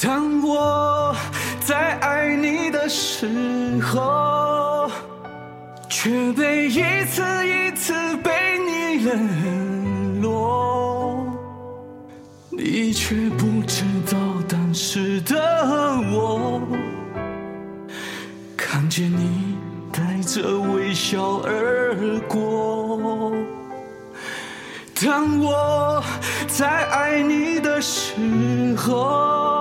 当我在爱你的时候，却被一次一次被你冷落，你却不知道当时的我，看见你带着微笑而过。当我在爱你的时候，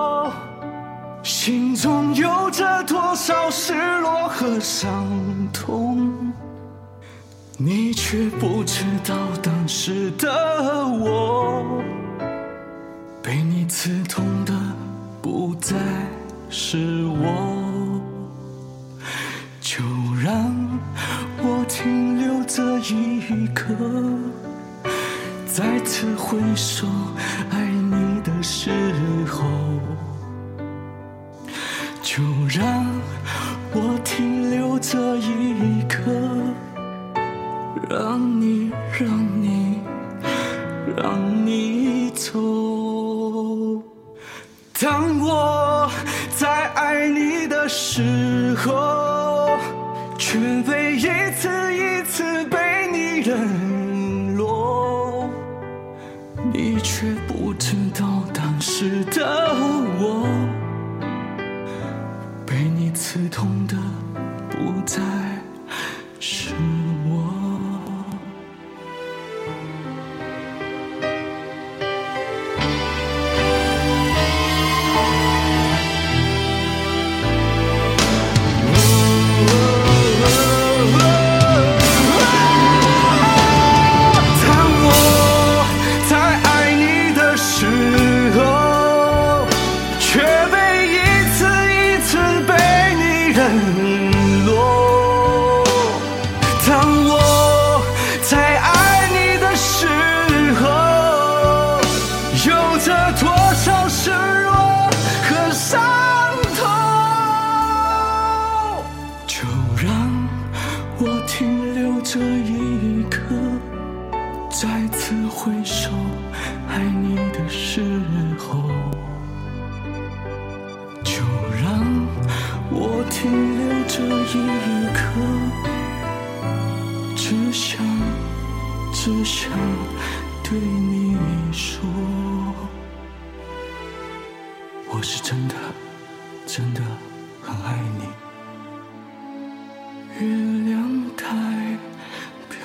心中有着多少失落和伤痛，你却不知道当时的我，被你刺痛的不再是我，就让我停留这一刻。再次回首爱你的时候，刻，让你，让你，让你走。当我在爱你的时候，却被一次一次被你冷落。你却不知道当时的我，被你刺痛的不再是回首爱你的时候，就让我停留这一刻，只想，只想对你说，我是真的，真的很爱你。月亮代表